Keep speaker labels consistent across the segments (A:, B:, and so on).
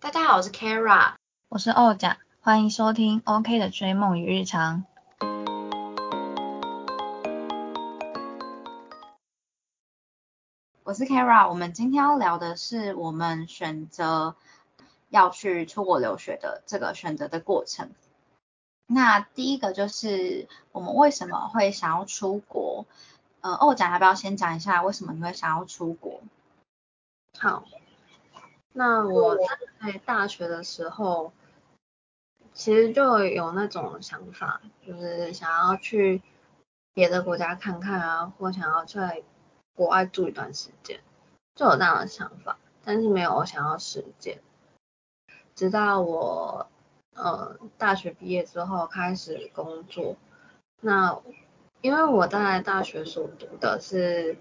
A: 大家好，我是 Kara，
B: 我是欧甲，欢迎收听 OK 的追梦与日常。
A: 我是 Kara，我们今天要聊的是我们选择要去出国留学的这个选择的过程。那第一个就是我们为什么会想要出国？呃，欧甲要不要先讲一下为什么你会想要出国？
C: 好。那我在大学的时候，其实就有那种想法，就是想要去别的国家看看啊，或想要在国外住一段时间，就有这样的想法，但是没有想要实践。直到我呃大学毕业之后开始工作，那因为我在大学所读的是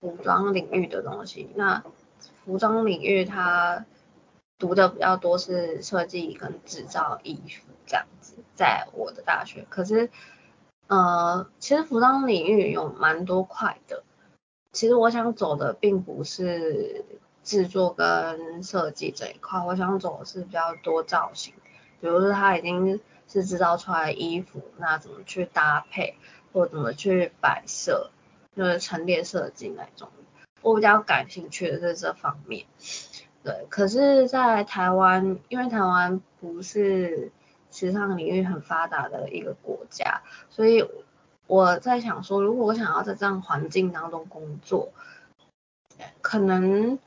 C: 服装领域的东西，那服装领域，它读的比较多是设计跟制造衣服这样子，在我的大学。可是，呃，其实服装领域有蛮多块的。其实我想走的并不是制作跟设计这一块，我想走的是比较多造型。比如说，它已经是制造出来衣服，那怎么去搭配，或怎么去摆设，就是陈列设计那种。我比较感兴趣的是这方面，对。可是，在台湾，因为台湾不是时尚领域很发达的一个国家，所以我在想说，如果我想要在这样环境当中工作，可能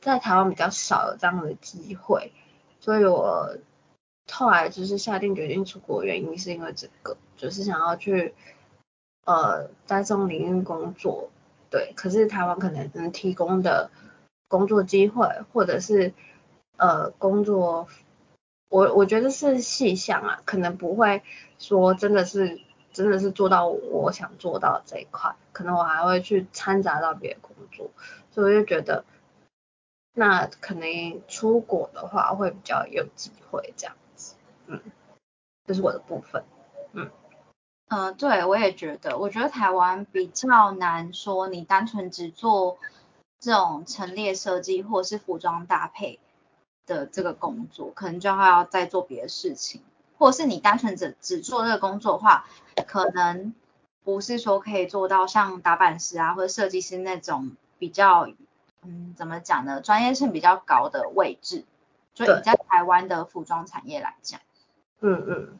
C: 在台湾比较少有这样的机会。所以我后来就是下定决心出国，原因是因为这个，就是想要去呃在这种领域工作。对，可是台湾可能能提供的工作机会，或者是呃工作，我我觉得是细项啊，可能不会说真的是真的是做到我想做到这一块，可能我还会去掺杂到别的工作，所以我就觉得那可能出国的话会比较有机会这样子，嗯，这是我的部分，嗯。
A: 嗯，对，我也觉得，我觉得台湾比较难说，你单纯只做这种陈列设计或者是服装搭配的这个工作，可能就要再做别的事情，或者是你单纯只只做这个工作的话，可能不是说可以做到像打版师啊或者设计师那种比较，嗯，怎么讲呢，专业性比较高的位置，所以在台湾的服装产业来讲，
C: 嗯嗯。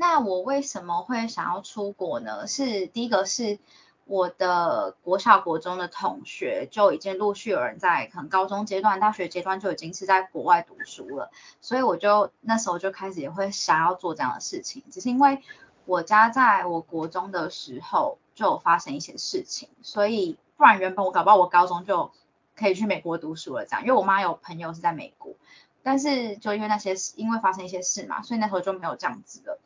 A: 那我为什么会想要出国呢？是第一个是我的国小国中的同学就已经陆续有人在可能高中阶段、大学阶段就已经是在国外读书了，所以我就那时候就开始也会想要做这样的事情。只是因为我家在我国中的时候就有发生一些事情，所以不然原本我搞不好我高中就可以去美国读书了这样，因为我妈有朋友是在美国，但是就因为那些因为发生一些事嘛，所以那时候就没有这样子了。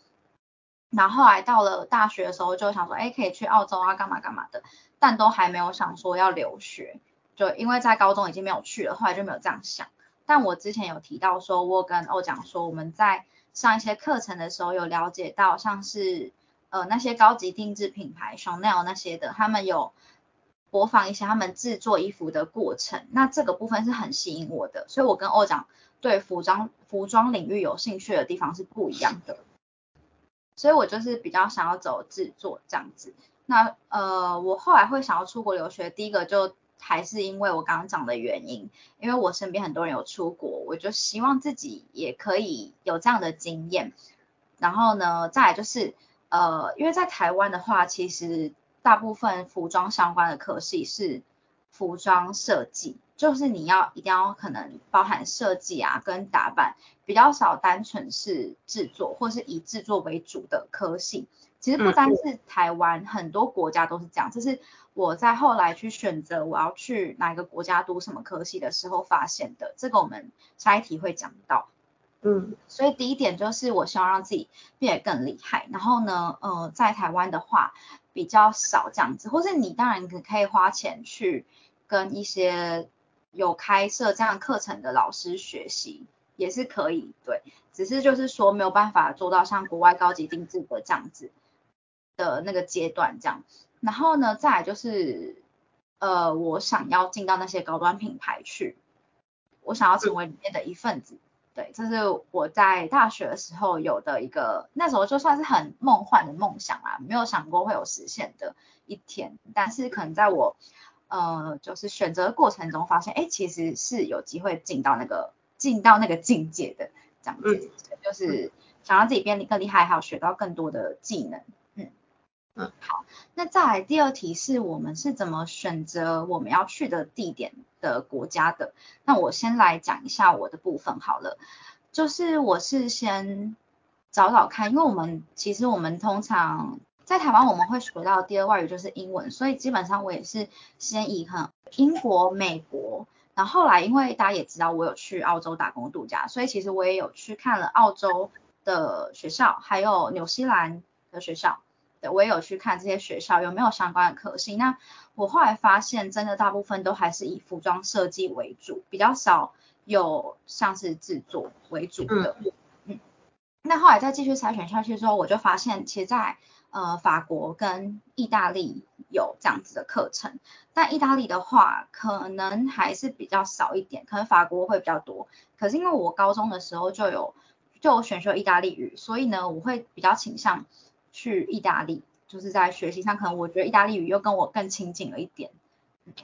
A: 然后来到了大学的时候，就想说，哎，可以去澳洲啊，干嘛干嘛的，但都还没有想说要留学，就因为在高中已经没有去了，后来就没有这样想。但我之前有提到说，我跟欧讲说，我们在上一些课程的时候有了解到，像是呃那些高级定制品牌，Chanel 那些的，他们有播放一些他们制作衣服的过程，那这个部分是很吸引我的，所以我跟欧讲对服装服装领域有兴趣的地方是不一样的。所以我就是比较想要走制作这样子。那呃，我后来会想要出国留学，第一个就还是因为我刚刚讲的原因，因为我身边很多人有出国，我就希望自己也可以有这样的经验。然后呢，再来就是呃，因为在台湾的话，其实大部分服装相关的科系是服装设计。就是你要一定要可能包含设计啊跟打扮，比较少单纯是制作或是以制作为主的科系。其实不单是台湾，很多国家都是这样。这是我在后来去选择我要去哪个国家读什么科系的时候发现的。这个我们下一题会讲到。
C: 嗯，
A: 所以第一点就是我希望让自己变得更厉害。然后呢，呃，在台湾的话比较少这样子，或是你当然可可以花钱去跟一些。有开设这样课程的老师学习也是可以，对，只是就是说没有办法做到像国外高级定制的这样子的那个阶段这样子。然后呢，再来就是呃，我想要进到那些高端品牌去，我我想要成为里面的一份子。对，这是我在大学的时候有的一个，那时候就算是很梦幻的梦想啊，没有想过会有实现的一天。但是可能在我呃就是选择过程中发现，哎，其实是有机会进到那个进到那个境界的这样子，就是想让自己变得更厉害，还有学到更多的技能。嗯嗯，好，那再来第二题是我们是怎么选择我们要去的地点？的国家的，那我先来讲一下我的部分好了，就是我是先找找看，因为我们其实我们通常在台湾我们会学到第二外语就是英文，所以基本上我也是先以很英国、美国，然后后来因为大家也知道我有去澳洲打工度假，所以其实我也有去看了澳洲的学校，还有纽西兰的学校。我也有去看这些学校有没有相关的科系。那我后来发现，真的大部分都还是以服装设计为主，比较少有像是制作为主的。嗯。那后来再继续筛选下去之后，我就发现，其实在呃法国跟意大利有这样子的课程，但意大利的话可能还是比较少一点，可能法国会比较多。可是因为我高中的时候就有就有选修意大利语，所以呢，我会比较倾向。去意大利，就是在学习上，可能我觉得意大利语又跟我更亲近了一点。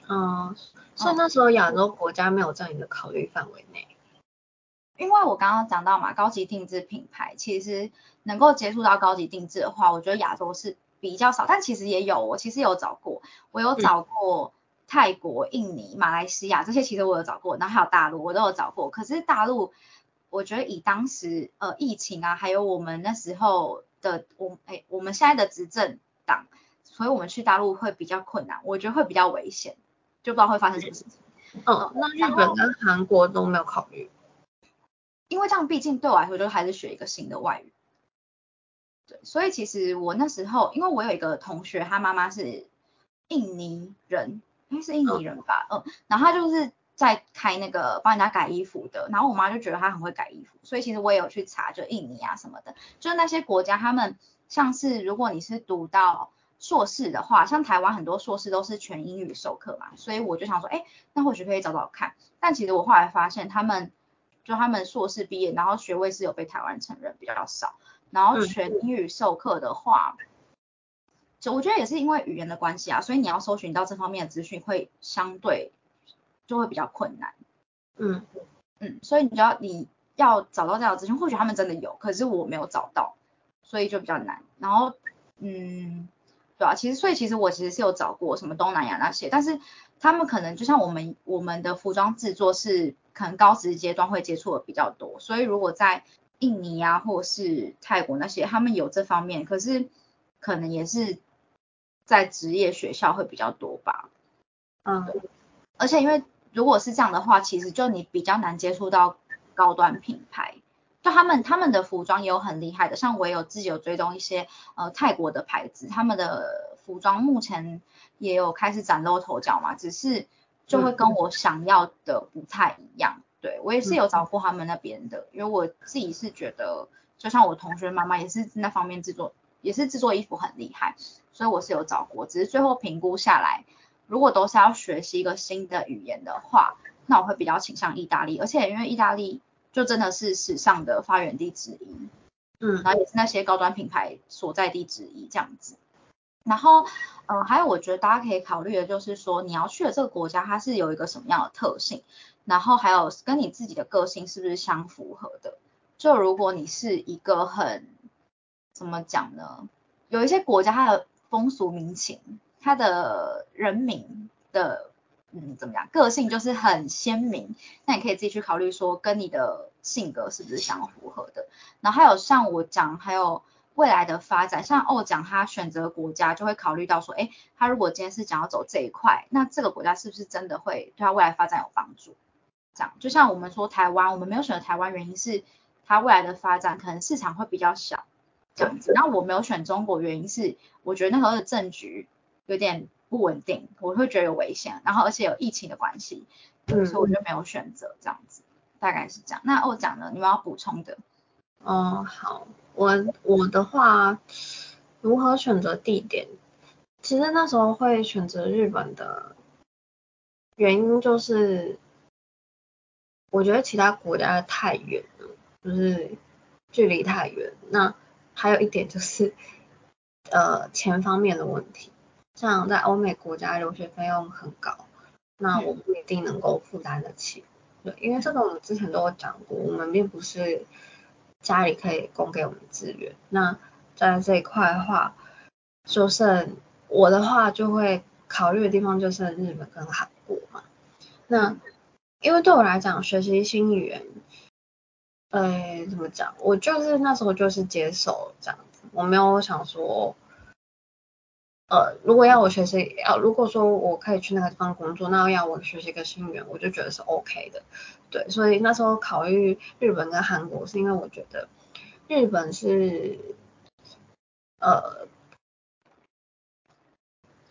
C: 嗯，所以那时候亚洲国家没有在你的考虑范围内。
A: 因为我刚刚讲到嘛，高级定制品牌其实能够接触到高级定制的话，我觉得亚洲是比较少，但其实也有，我其实有找过，我有找过泰国、印尼、马来西亚这些，其实我有找过，然后还有大陆，我都有找过。可是大陆，我觉得以当时呃疫情啊，还有我们那时候。的我哎，我们现在的执政党，所以我们去大陆会比较困难，我觉得会比较危险，就不知道会发生什么事情。
C: 嗯，那日本跟韩国都没有考虑，
A: 因为这样毕竟对我来说，就还是学一个新的外语。对，所以其实我那时候，因为我有一个同学，他妈妈是印尼人，应该是印尼人吧，嗯，然后他就是。在开那个帮人家改衣服的，然后我妈就觉得他很会改衣服，所以其实我也有去查，就印尼啊什么的，就是那些国家，他们像是如果你是读到硕士的话，像台湾很多硕士都是全英语授课嘛，所以我就想说，哎，那或许可以找找看。但其实我后来发现，他们就他们硕士毕业，然后学位是有被台湾承认比较少，然后全英语授课的话，就我觉得也是因为语言的关系啊，所以你要搜寻到这方面的资讯会相对。就会比较困难，
C: 嗯
A: 嗯，所以你要你要找到这样的资讯，或许他们真的有，可是我没有找到，所以就比较难。然后，嗯，对啊，其实所以其实我其实是有找过什么东南亚那些，但是他们可能就像我们我们的服装制作是可能高职阶段会接触的比较多，所以如果在印尼啊或是泰国那些，他们有这方面，可是可能也是在职业学校会比较多吧，
C: 嗯，
A: 而且因为。如果是这样的话，其实就你比较难接触到高端品牌，就他们他们的服装也有很厉害的，像我有自己有追踪一些呃泰国的牌子，他们的服装目前也有开始崭露头角嘛，只是就会跟我想要的不太一样。对我也是有找过他们那边的，因为我自己是觉得，就像我同学妈妈也是那方面制作，也是制作衣服很厉害，所以我是有找过，只是最后评估下来。如果都是要学习一个新的语言的话，那我会比较倾向意大利，而且因为意大利就真的是时尚的发源地之一，
C: 嗯，
A: 然后也是那些高端品牌所在地之一这样子。然后，嗯，还有我觉得大家可以考虑的就是说，你要去的这个国家它是有一个什么样的特性，然后还有跟你自己的个性是不是相符合的。就如果你是一个很怎么讲呢？有一些国家它的风俗民情。它的人民的嗯怎么样个性就是很鲜明，那你可以自己去考虑说跟你的性格是不是相符合的。然后还有像我讲还有未来的发展，像欧讲他选择国家就会考虑到说，哎，他如果今天是想要走这一块，那这个国家是不是真的会对他未来发展有帮助？这样就像我们说台湾，我们没有选择台湾原因是它未来的发展可能市场会比较小这样子。然后我没有选中国原因是我觉得那时候的政局。有点不稳定，我会觉得有危险，然后而且有疫情的关系，所以我就没有选择这样子，大概是这样。那欧讲呢，你们要补充的？
C: 哦，好，我我的话，如何选择地点？其实那时候会选择日本的原因就是，我觉得其他国家太远了，就是距离太远。那还有一点就是，呃，钱方面的问题，像在欧美国家留学费用很高，那我不一定能够负担得起。对，因为这个我们之前都有讲过，我们并不是家里可以供给我们资源。那在这一块的话，就剩我的话就会考虑的地方就是日本跟韩国嘛。那因为对我来讲，学习新语言，呃，怎么讲？我就是那时候就是接受这样子，我没有想说，呃，如果要我学习，要如果说我可以去那个地方工作，那要我学习一个新语言，我就觉得是 OK 的。对，所以那时候考虑日本跟韩国，是因为我觉得日本是，呃，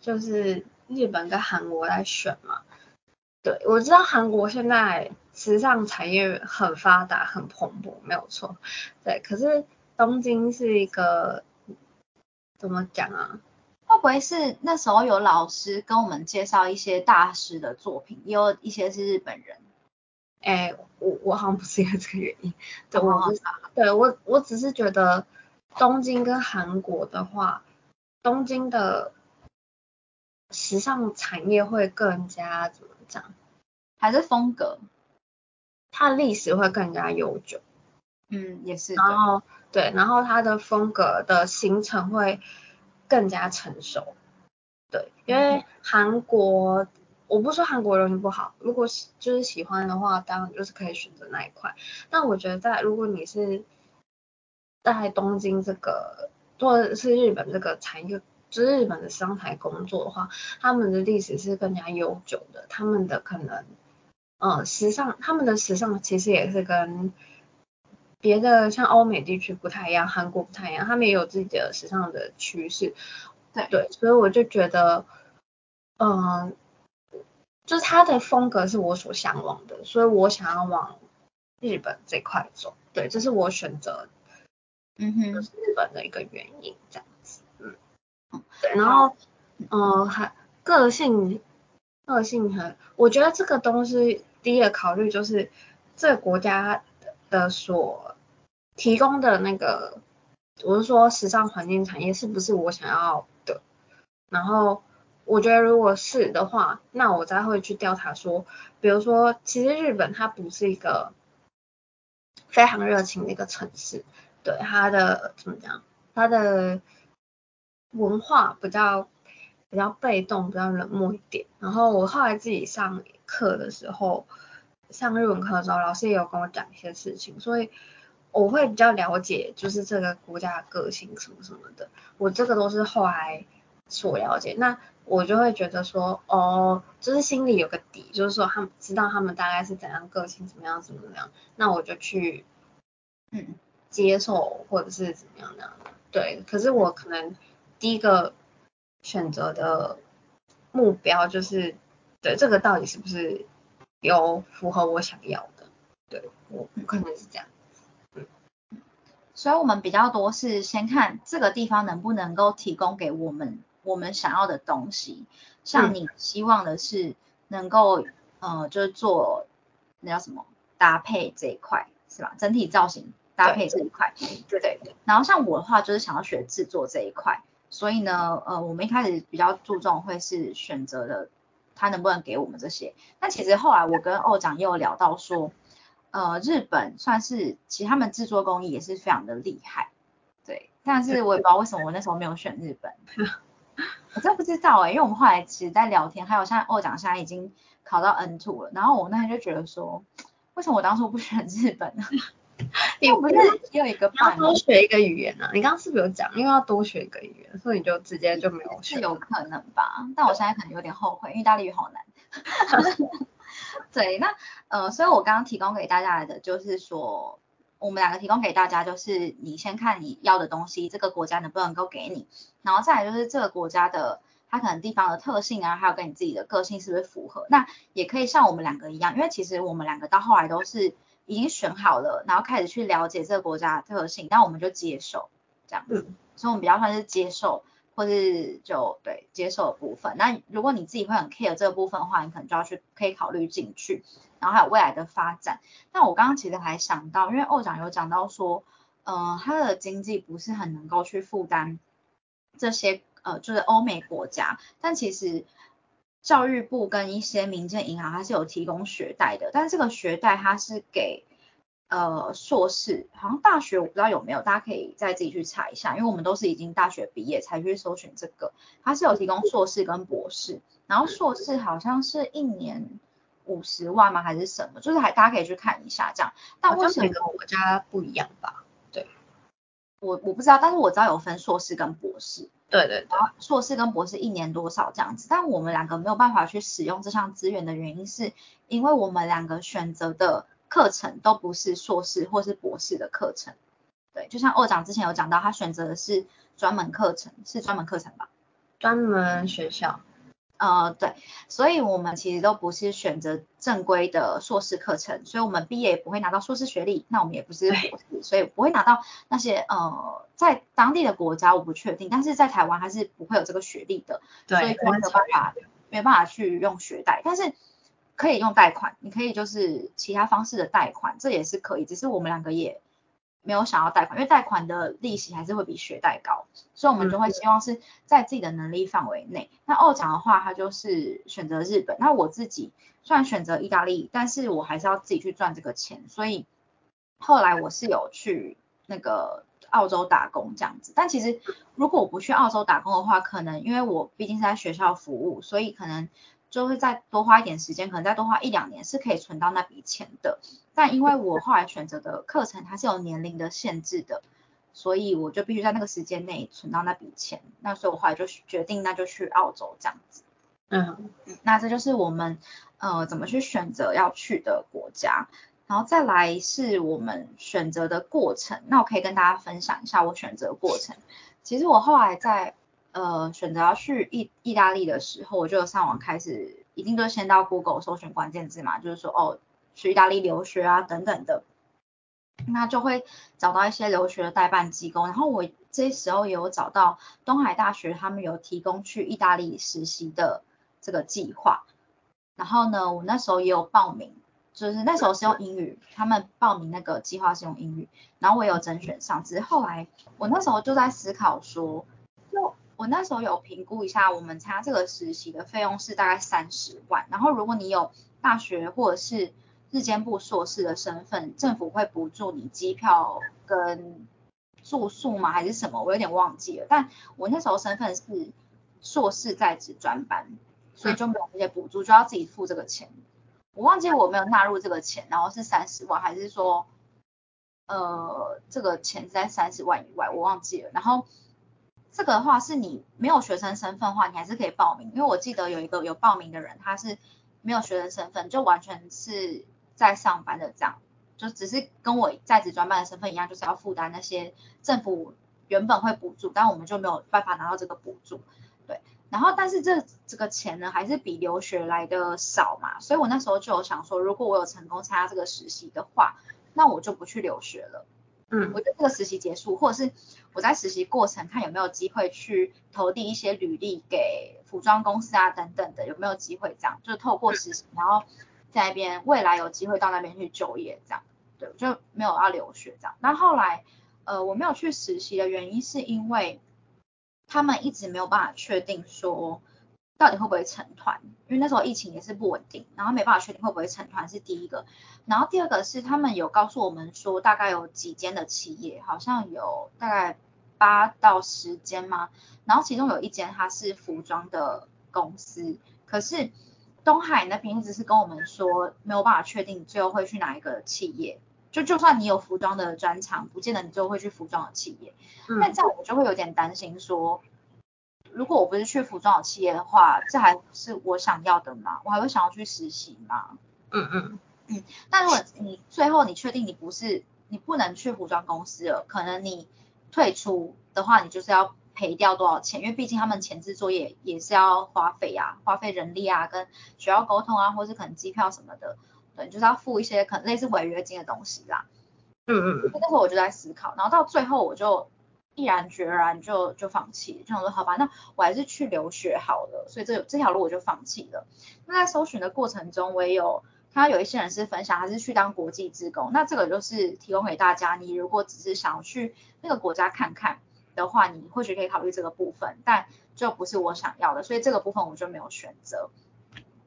C: 就是日本跟韩国在选嘛。对，我知道韩国现在时尚产业很发达、很蓬勃，没有错。对，可是东京是一个怎么讲啊？
A: 会不会是那时候有老师跟我们介绍一些大师的作品，也有一些是日本人？
C: 哎，我我好像不是因为这个原因。对，我对我我只是觉得东京跟韩国的话，东京的时尚产业会更加怎么？讲
A: 还是风格，
C: 它历史会更加悠久。
A: 嗯，也是。
C: 然后对，然后它的风格的形成会更加成熟。对，因为韩国，我不说韩国人不好，如果就是喜欢的话，当然就是可以选择那一块。但我觉得在如果你是在东京这个，或者是日本这个产业。就是日本的商台工作的话，他们的历史是更加悠久的，他们的可能，嗯，时尚，他们的时尚其实也是跟别的像欧美地区不太一样，韩国不太一样，他们也有自己的时尚的趋势。
A: 对
C: 对，所以我就觉得，嗯，就是他的风格是我所向往的，所以我想要往日本这块走。对，这是我选择，
A: 嗯哼，
C: 日本的一个原因，这样子。嗯。对，然后，嗯，还个性，个性很，我觉得这个东西第一个考虑就是这个国家的所提供的那个，我是说时尚环境产业是不是我想要的？然后我觉得如果是的话，那我才会去调查说，比如说，其实日本它不是一个非常热情的一个城市，对它的怎么讲，它的。文化比较比较被动，比较冷漠一点。然后我后来自己上课的时候，上日文课的时候，老师也有跟我讲一些事情，所以我会比较了解，就是这个国家的个性什么什么的。我这个都是后来所了解，那我就会觉得说，哦，就是心里有个底，就是说他们知道他们大概是怎样个性，怎么样怎么样，那我就去嗯接受或者是怎么样的。对，可是我可能。第一个选择的目标就是，对这个到底是不是有符合我想要的？对我我可能是这样。嗯，
A: 所以我们比较多是先看这个地方能不能够提供给我们我们想要的东西。像你希望的是能够呃，就是做那叫什么搭配这一块是吧？整体造型搭配这一块，
C: 对对对。
A: 然后像我的话就是想要学制作这一块。所以呢，呃，我们一开始比较注重会是选择的，他能不能给我们这些。那其实后来我跟欧长也有聊到说，呃，日本算是其实他们制作工艺也是非常的厉害，对。但是我也不知道为什么我那时候没有选日本，我真不知道哎，因为我们后来其实在聊天，还有像欧长现在已经考到 N two 了，然后我那天就觉得说，为什么我当初不选日本呢？
C: 你不是
A: 有一个
C: 要多学一个语言呢？你刚刚是不是有讲，因为要多学一个语言，所以你就直接就没有学？
A: 是有可能吧，但我现在可能有点后悔，因为意大利语好难。对，那呃，所以我刚刚提供给大家的，就是说，我们两个提供给大家，就是你先看你要的东西，这个国家能不能够给你，然后再来就是这个国家的它可能地方的特性啊，还有跟你自己的个性是不是符合？那也可以像我们两个一样，因为其实我们两个到后来都是。已经选好了，然后开始去了解这个国家的特性，那我们就接受这样子。所以，我们比较算是接受，或是就对接受的部分。那如果你自己会很 care 这个部分的话，你可能就要去可以考虑进去，然后还有未来的发展。那我刚刚其实还想到，因为欧长有讲到说，呃，他的经济不是很能够去负担这些呃，就是欧美国家，但其实教育部跟一些民间银行它是有提供学贷的，但是这个学贷它是给呃硕士，好像大学我不知道有没有，大家可以再自己去查一下，因为我们都是已经大学毕业才去搜寻这个，它是有提供硕士跟博士，然后硕士好像是一年五十万吗？还是什么，就是还大家可以去看一下这样，但为什么
C: 每个国家不一样吧？对。
A: 我我不知道，但是我知道有分硕士跟博士，
C: 对对对，
A: 然后硕士跟博士一年多少这样子，但我们两个没有办法去使用这项资源的原因是，因为我们两个选择的课程都不是硕士或是博士的课程，对，就像二长之前有讲到，他选择的是专门课程，是专门课程吧？
C: 专门学校，
A: 呃，对，所以我们其实都不是选择正规的硕士课程，所以我们毕业也不会拿到硕士学历，那我们也不是博士，所以不会拿到那些呃，在当地的国家我不确定，但是在台湾还是不会有这个学历的，所以
C: 对，
A: 就没有办法没办法去用学贷，但是可以用贷款，你可以就是其他方式的贷款，这也是可以，只是我们两个也没有想要贷款，因为贷款的利息还是会比学贷高，所以我们就会希望是在自己的能力范围内。那二奖的话，他就是选择日本，那我自己虽然选择意大利，但是我还是要自己去赚这个钱，所以后来我是有去那个澳洲打工这样子。但其实如果我不去澳洲打工的话，可能因为我毕竟是在学校服务，所以可能就会再多花一点时间，可能再多花一两年是可以存到那笔钱的。但因为我后来选择的课程它是有年龄的限制的，所以我就必须在那个时间内存到那笔钱。那所以我后来就决定那就去澳洲这样子。
C: 嗯，
A: 嗯，那这就是我们呃怎么去选择要去的国家，然后再来是我们选择的过程。那我可以跟大家分享一下我选择过程。其实我后来在呃选择要去意意大利的时候，我就上网开始，一定都先到 Google 搜寻关键字嘛，就是说哦去意大利留学啊等等的。那就会找到一些留学的代办机构，然后我这时候也有找到东海大学，他们有提供去意大利实习的这个计划。然后呢，我那时候也有报名，就是那时候是用英语，他们报名那个计划是用英语，然后我也有甄选上。只是后来我那时候就在思考说，我那时候有评估一下，我们参加这个实习的费用是大概三十万，然后如果你有大学或者是日间部硕士的身份，政府会补助你机票跟住宿吗？还是什么？我有点忘记了。但我那时候身份是硕士在职专班，所以就没有这些补助，就要自己付这个钱。我忘记我没有纳入这个钱，然后是三十万，还是说呃这个钱在三十万以外，我忘记了。然后这个的话是你没有学生身份的话，你还是可以报名，因为我记得有一个有报名的人，他是没有学生身份，就完全是在上班的这样，就只是跟我在职专班的身份一样，就是要负担那些政府原本会补助，但我们就没有办法拿到这个补助，对。然后但是这这个钱呢，还是比留学来的少嘛，所以我那时候就有想说，如果我有成功参加这个实习的话，那我就不去留学了。
C: 嗯
A: 我觉得这个实习结束，或者是我在实习过程看有没有机会去投递一些履历给服装公司啊等等的，有没有机会这样，就是透过实习，然后在那边未来有机会到那边去就业这样，对，我就没有要留学这样。那后来呃我没有去实习的原因是因为他们一直没有办法确定说到底会不会成团，因为那时候疫情也是不稳定，然后没办法确定会不会成团是第一个。然后第二个是他们有告诉我们说，大概有几间的企业，好像有大概八到十间吗？然后其中有一间它是服装的公司，可是东海那边一直是跟我们说没有办法确定最后会去哪一个企业。就就算你有服装的专长，不见得你最后会去服装的企业。那
C: 嗯
A: 这样我就会有点担心说，如果我不是去服装的企业的话，这还是我想要的吗？我还会想要去实习吗？
C: 嗯嗯嗯
A: 但如果你最后你确定你不是，你不能去服装公司了，可能你退出的话，你就是要赔掉多少钱？因为毕竟他们前置作业也是要花费啊，花费人力啊，跟学校沟通啊，或是可能机票什么的，对，就是要付一些可能类似违约金的东西啦。
C: 嗯嗯
A: 那时候我就在思考，然后到最后我就毅然决然就就放弃，就想说好吧，那我还是去留学好了，所以这这条路我就放弃了。那在搜寻的过程中，我也有看到有一些人是分享，还是去当国际职工，那这个就是提供给大家，你如果只是想要去那个国家看看的话，你或许可以考虑这个部分，但就不是我想要的，所以这个部分我就没有选择。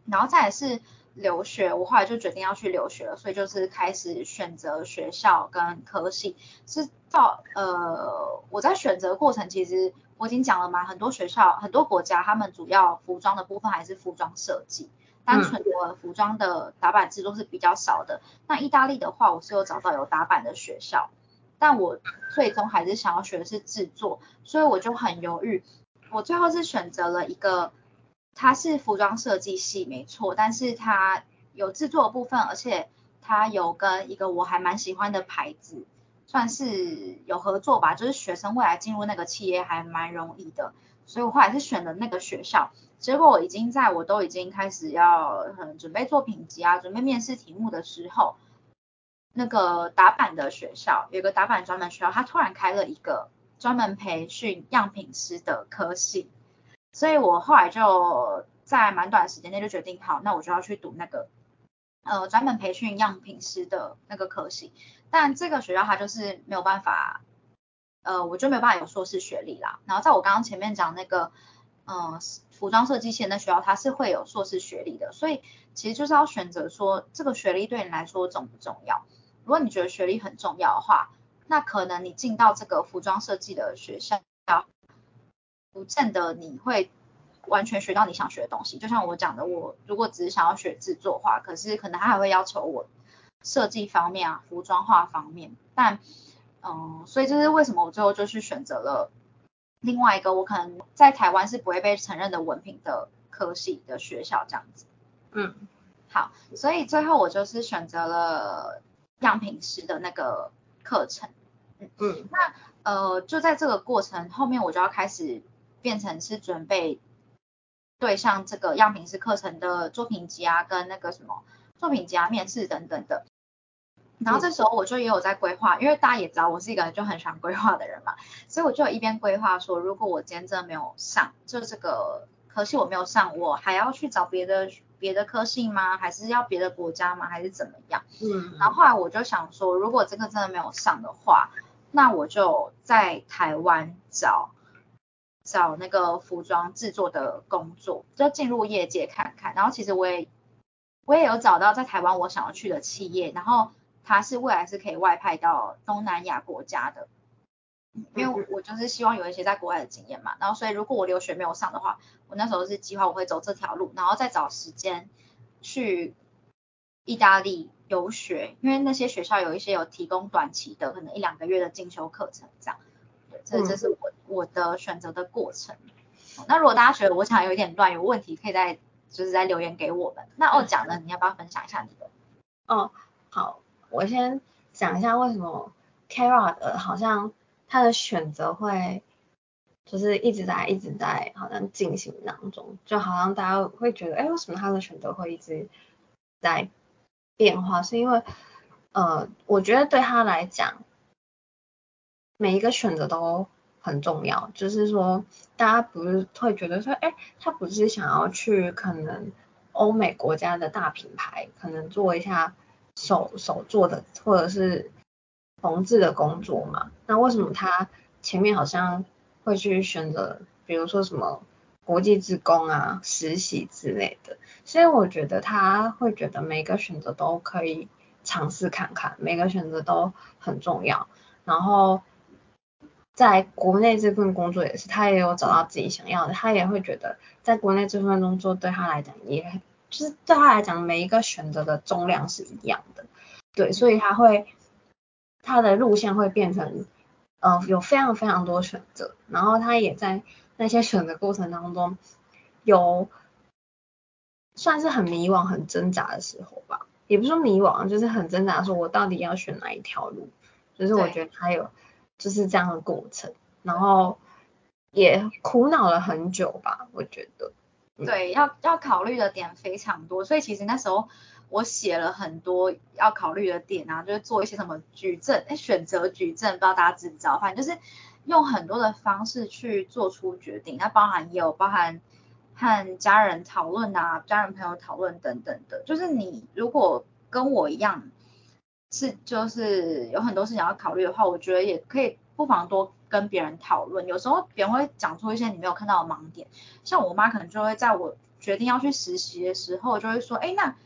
A: 然后再来是。留学，我后来就决定要去留学了，所以就是开始选择学校跟科系。是到呃，我在选择过程其实我已经讲了嘛，很多学校、很多国家，他们主要服装的部分还是服装设计，单纯的服装的打版制作是比较少的。那意大利的话，我是有找到有打版的学校，但我最终还是想要学的是制作，所以我就很犹豫。我最后是选择了一个。它是服装设计系没错，但是它有制作部分，而且它有跟一个我还蛮喜欢的牌子，算是有合作吧。就是学生未来进入那个企业还蛮容易的，所以我后来是选了那个学校。结果我已经在我都已经开始要准备作品集啊，准备面试题目的时候，那个打板的学校有个打板专门学校，他突然开了一个专门培训样品师的科系。所以我后来就在蛮短时间内就决定好，那我就要去读那个呃专门培训样品师的那个科系。但这个学校它就是没有办法，呃我就没有办法有硕士学历啦。然后在我刚刚前面讲那个嗯服装设计系的学校，它是会有硕士学历的。所以其实就是要选择说这个学历对你来说重不重要。如果你觉得学历很重要的话，那可能你进到这个服装设计的学校。不见得你会完全学到你想学的东西，就像我讲的，我如果只是想要学制作画，可是可能他还会要求我设计方面啊、服装画方面，但嗯，所以这是为什么我最后就是选择了另外一个我可能在台湾是不会被承认的文凭的科系的学校这样子。
C: 嗯，
A: 好，所以最后我就是选择了样品师的那个课程。嗯嗯，那呃就在这个过程后面我就要开始。变成是准备对上这个样品式课程的作品集啊，跟那个什么作品集啊、面试等等的。然后这时候我就也有在规划，因为大家也知道我是一个就很喜欢规划的人嘛，所以我就一边规划说，如果我今天真的没有上，就这个科系我没有上，我还要去找别的别的科系吗？还是要别的国家吗？还是怎么样？嗯。然后后来我就想说，如果这个真的没有上的话，那我就在台湾找。找那个服装制作的工作，就进入业界看看。然后其实我也我也有找到在台湾我想要去的企业，然后它是未来是可以外派到东南亚国家的。因为我就是希望有一些在国外的经验嘛。然后所以如果我留学没有上的话，我那时候是计划我会走这条路，然后再找时间去意大利游学，因为那些学校有一些有提供短期的，可能一两个月的进修课程这样。这这是我我的选择的过程。那如果大家觉得我想有一点乱，有问题可以在就是在留言给我们。那我讲呢，你要不要分享一下你的？
C: 哦，好，我先讲一下为什么 Kara 的好像他的选择会就是一直在一直在好像进行当中，就好像大家会觉得，哎，为什么他的选择会一直在变化？是因为呃，我觉得对他来讲。每一个选择都很重要，就是说，大家不是会觉得说，哎，他不是想要去可能欧美国家的大品牌，可能做一下手手做的或者是缝制的工作嘛？那为什么他前面好像会去选择，比如说什么国际职工啊、实习之类的？所以我觉得他会觉得每个选择都可以尝试看看，每个选择都很重要，然后。在国内这份工作也是，他也有找到自己想要的，他也会觉得在国内这份工作对他来讲，也很就是对他来讲每一个选择的重量是一样的，对，所以他会他的路线会变成，呃，有非常非常多选择，然后他也在那些选择过程当中有算是很迷惘、很挣扎的时候吧，也不是迷惘，就是很挣扎，说我到底要选哪一条路，就是我觉得他有。就是这样的过程，然后也苦恼了很久吧，我觉得。
A: 对，要要考虑的点非常多，所以其实那时候我写了很多要考虑的点啊，就是做一些什么矩阵，哎，选择矩阵，不知道大家知不知道？反正就是用很多的方式去做出决定，那包含也有包含和家人讨论啊，家人朋友讨论等等的。就是你如果跟我一样是就是有很多事情要考虑的话，我觉得也可以不妨多跟别人讨论。有时候别人会讲出一些你没有看到的盲点，像我妈可能就会在我决定要去实习的时候，就会说，哎，那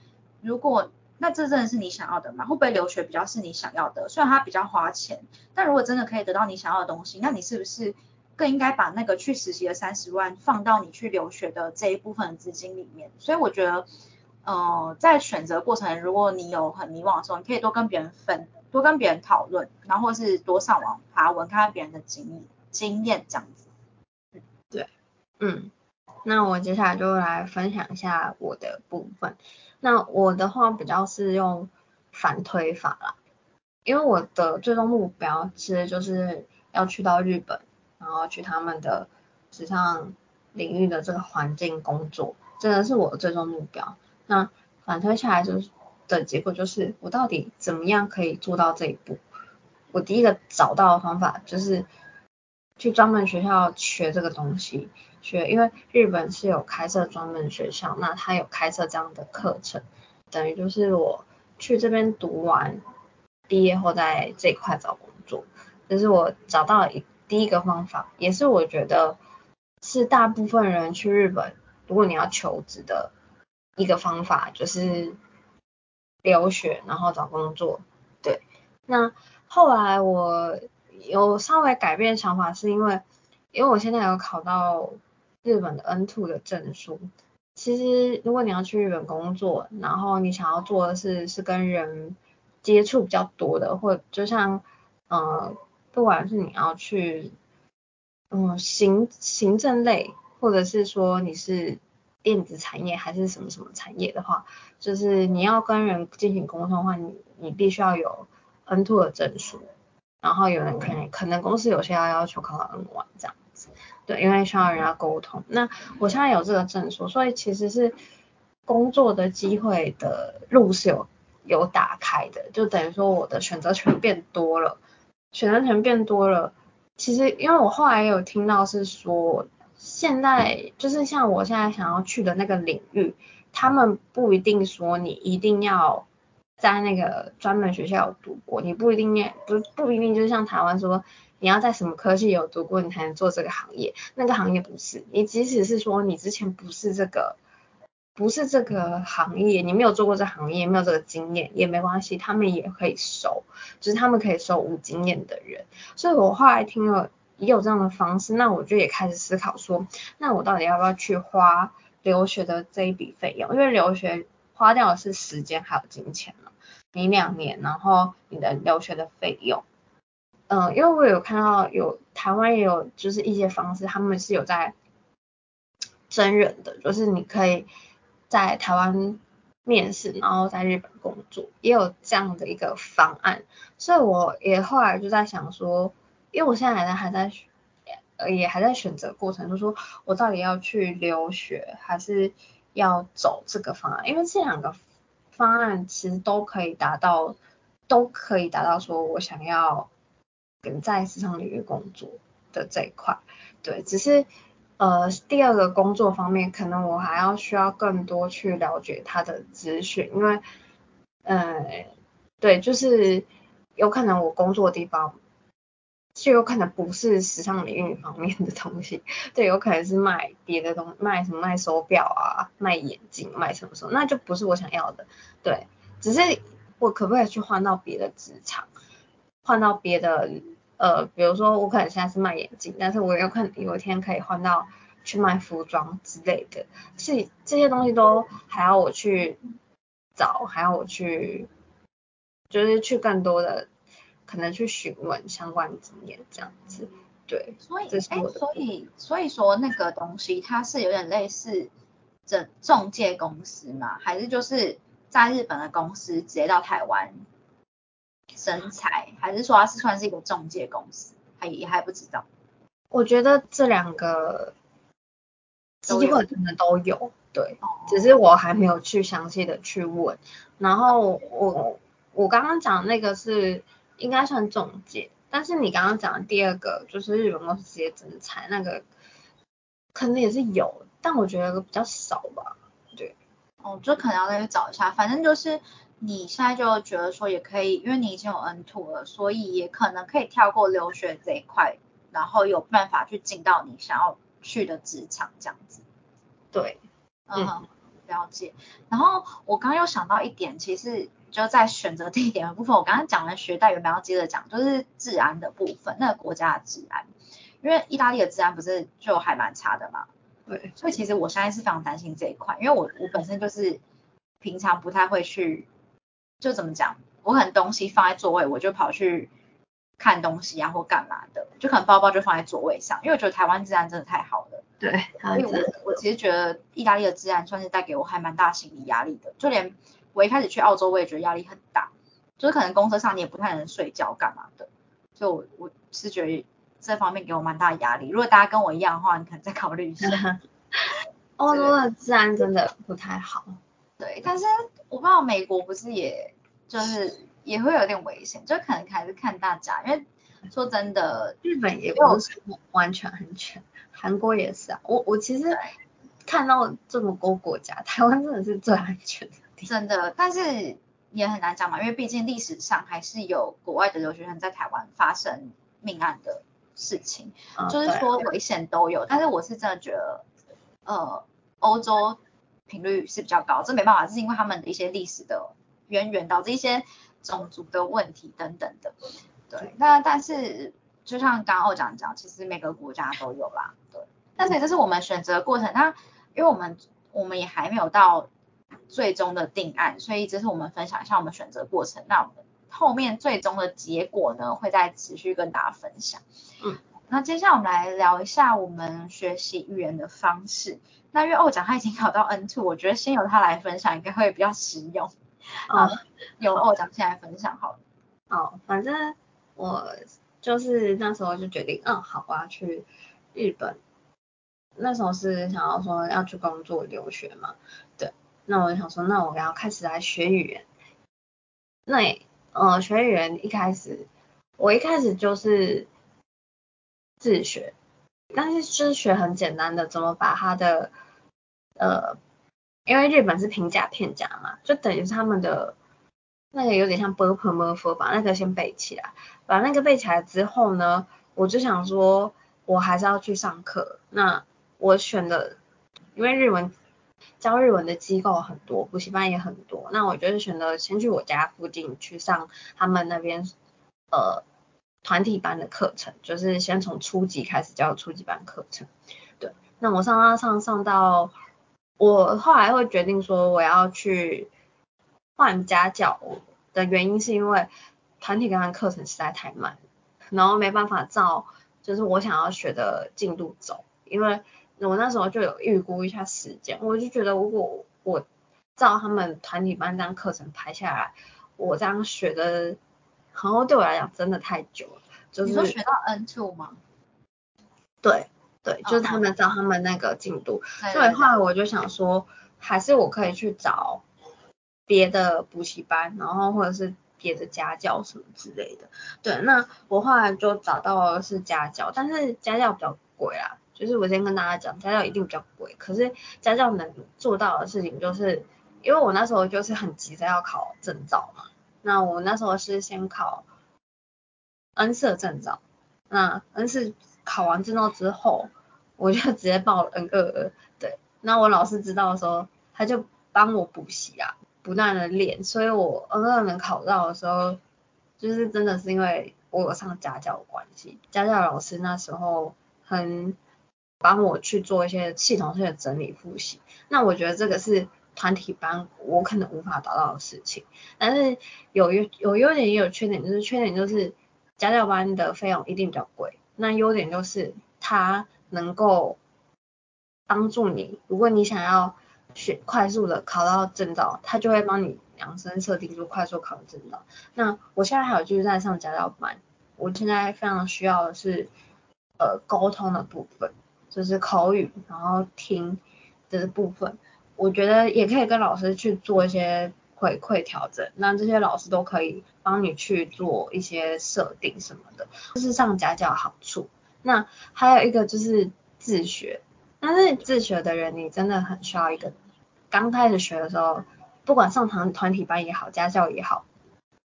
A: 如果那这真的是你想要的吗？会不会留学比较是你想要的？虽然它比较花钱，但如果真的可以得到你想要的东西，那你是不是更应该把那个去实习的三十万放到你去留学的这一部分资金里面？所以我觉得，呃，在选择过程，如果你有很迷惘的时候，你可以多跟别人分，多跟别人讨论，然后是多上网爬文，看看别人的经历经验这样子。
C: 对，嗯，那我接下来就来分享一下我的部分。那我的话比较是用反推法啦，因为我的最终目标其实就是要去到日本，然后去他们的时尚领域的这个环境工作，这个是我的最终目标。那反推下来就是的结果就是，我到底怎么样可以做到这一步？我第一个找到的方法就是去专门学校学这个东西。学，因为日本是有开设专门学校，那他有开设这样的课程，等于就是我去这边读完，毕业后在这一块找工作，这是我找到一第一个方法，也是我觉得是大部分人去日本，如果你要求职的一个方法，就是留学然后找工作。对，那后来我有稍微改变想法，是因为因为我现在有考到。日本的 N2 的证书，其实如果你要去日本工作，然后你想要做的是是跟人接触比较多的，或就像呃，不管是你要去嗯行行政类，或者是说你是电子产业还是什么什么产业的话，就是你要跟人进行沟通的话，你你必须要有 N2 的证书，然后有人可能可能公司有些要要求考到 N1 这样子。对，因为需要人家沟通。那我现在有这个证书，所以其实是工作的机会的路是有有打开的，就等于说我的选择权变多了。选择权变多了，其实因为我后来有听到是说，现在就是像我现在想要去的那个领域，他们不一定说你一定要在那个专门学校有读过，你不一定要不不一定就像台湾说。你要在什么科系有读过，你才能做这个行业？那个行业不是你，即使是说你之前不是这个，不是这个行业，你没有做过这行业，没有这个经验也没关系，他们也可以收，就是他们可以收无经验的人。所以我后来听了也有这样的方式，那我就也开始思考说，那我到底要不要去花留学的这一笔费用？因为留学花掉的是时间还有金钱嘛，你两年，然后你的留学的费用。嗯，因为我有看到有台湾也有就是一些方式，他们是有在真人的，就是你可以在台湾面试，然后在日本工作，也有这样的一个方案。所以我也后来就在想说，因为我现在还在还在呃也还在选择过程，就说我到底要去留学，还是要走这个方案？因为这两个方案其实都可以达到，都可以达到说我想要跟。在职场领域工作的这一块，对，只是呃第二个工作方面，可能我还要需要更多去了解他的资讯，因为呃对，就是有可能我工作的地方，就有可能不是时尚领域方面的东西，对，有可能是卖别的东，卖什么卖手表啊，卖眼镜，卖什么什么，那就不是我想要的，对，只是我可不可以去换到别的职场，换到别的。呃，比如说我可能现在是卖眼镜，但是我有可能有一天可以换到去卖服装之类的，是这些东西都还要我去找，还要我去，就是去更多的可能去询问相关经验这样子，对。
A: 所以，哎，所以所以说那个东西它是有点类似这中介公司嘛，还是就是在日本的公司直接到台湾？身材，还是说它是算是一个中介公司，还也还不知道。
C: 我觉得这两个机会可能都有，对，只是我还没有去详细的去问。然后我我刚刚讲那个是应该算中介，但是你刚刚讲的第二个就是日本公司直接征才那个，可能也是有，但我觉得比较少吧。对，
A: 哦，就可能要再去找一下，反正就是你现在就觉得说也可以，因为你已经有 N two 了，所以也可能可以跳过留学这一块，然后有办法去进到你想要去的职场这样子。
C: 对，
A: 嗯哼，了解。然后我刚刚又想到一点，其实就在选择地点的部分，我刚刚讲了学贷，原本要接着讲，就是治安的部分，那个国家的治安，因为意大利的治安不是就还蛮差的嘛，
C: 对，
A: 所以其实我现在是非常担心这一块，因为我我本身就是平常不太会去，就怎么讲，我可能东西放在座位，我就跑去看东西啊或干嘛的，就可能包包就放在座位上，因为我觉得台湾治安真的太好了。
C: 对，
A: 所以我我其实觉得意大利的治安算是带给我还蛮大心理压力的，就连我一开始去澳洲，我也觉得压力很大，就是可能公车上你也不太能睡觉干嘛的，就我我是觉得这方面给我蛮大的压力。如果大家跟我一样的话，你可能再考虑一下。
C: 欧洲的治安真的不太好。
A: 对，但是我不知道美国不是也就是也会有点危险，就可能还是看大家，因为说真的，
C: 日本也不是完全安全。韩国也是啊，我我其实看到这么多国家，台湾真的是最安全的，
A: 真的。但是也很难讲嘛，因为毕竟历史上还是有国外的留学生在台湾发生命案的事情，就是说危险都有。但是我是真的觉得，呃，欧洲频率是比较高，这没办法，是因为他们的一些历史的渊源导致一些种族的问题等等的。对，那但是。就像刚刚讲讲，其实每个国家都有啦，对。那所以这是我们选择过程，那因为我们我们也还没有到最终的定案，所以这是我们分享一下我们选择过程。那我们后面最终的结果呢，会再持续跟大家分享。
C: 嗯。
A: 那接下来我们来聊一下我们学习语言的方式。那因为欧讲他已经考到 N two，我觉得先由他来分享应该会比较实用。
C: 啊，
A: 由欧讲先来分享好了。
C: 好，反正我。就是那时候就决定，嗯，好，我要去日本。那时候是想要说要去工作留学嘛，对。那我想说，那我要开始来学语言。那，呃，学语言一开始，我一开始就是自学，但是就是学很简单的，怎么把它的，呃，因为日本是平假片假嘛，就等于是他们的。那个有点像 b u r p l e m o r 把那个先背起来，把那个背起来之后呢，我就想说，我还是要去上课。那我选的，因为日文教日文的机构很多，补习班也很多，那我就是选择先去我家附近去上他们那边呃团体班的课程，就是先从初级开始教初级班课程。对，那我上上上上到，我后来会决定说我要去。换家教的原因是因为团体班课程实在太慢，然后没办法照就是我想要学的进度走，因为我那时候就有预估一下时间，我就觉得如果我照他们团体班这样课程排下来，我这样学的，然后对我来讲真的太久了。就是你
A: 说学到 N two 吗？
C: 对对，就是他们照他们那个进度，所以后来我就想说，还是我可以去找。别的补习班，然后或者是别的家教什么之类的，对，那我后来就找到是家教，但是家教比较贵啊，就是我先跟大家讲，家教一定比较贵，可是家教能做到的事情就是，因为我那时候就是很急着要考证照嘛，那我那时候是先考 N 四证照，那 N 四考完证照之后，我就直接报 N 二二，对，那我老师知道的时候，他就帮我补习啊。不断的练，所以我 N 二能考到的时候，就是真的是因为我有上家教的关系，家教老师那时候很帮我去做一些系统性的整理复习。那我觉得这个是团体班我可能无法达到的事情，但是有优有优点也有缺点，就是缺点就是家教班的费用一定比较贵，那优点就是它能够帮助你，如果你想要。选快速的考到证照，他就会帮你量身设定出快速考证照。那我现在还有就是在上家教班，我现在非常需要的是呃沟通的部分，就是口语，然后听的部分，我觉得也可以跟老师去做一些回馈调整，那这些老师都可以帮你去做一些设定什么的，这是上家教好处。那还有一个就是自学，但是自学的人你真的很需要一个，刚开始学的时候，不管上堂团体班也好，家教也好，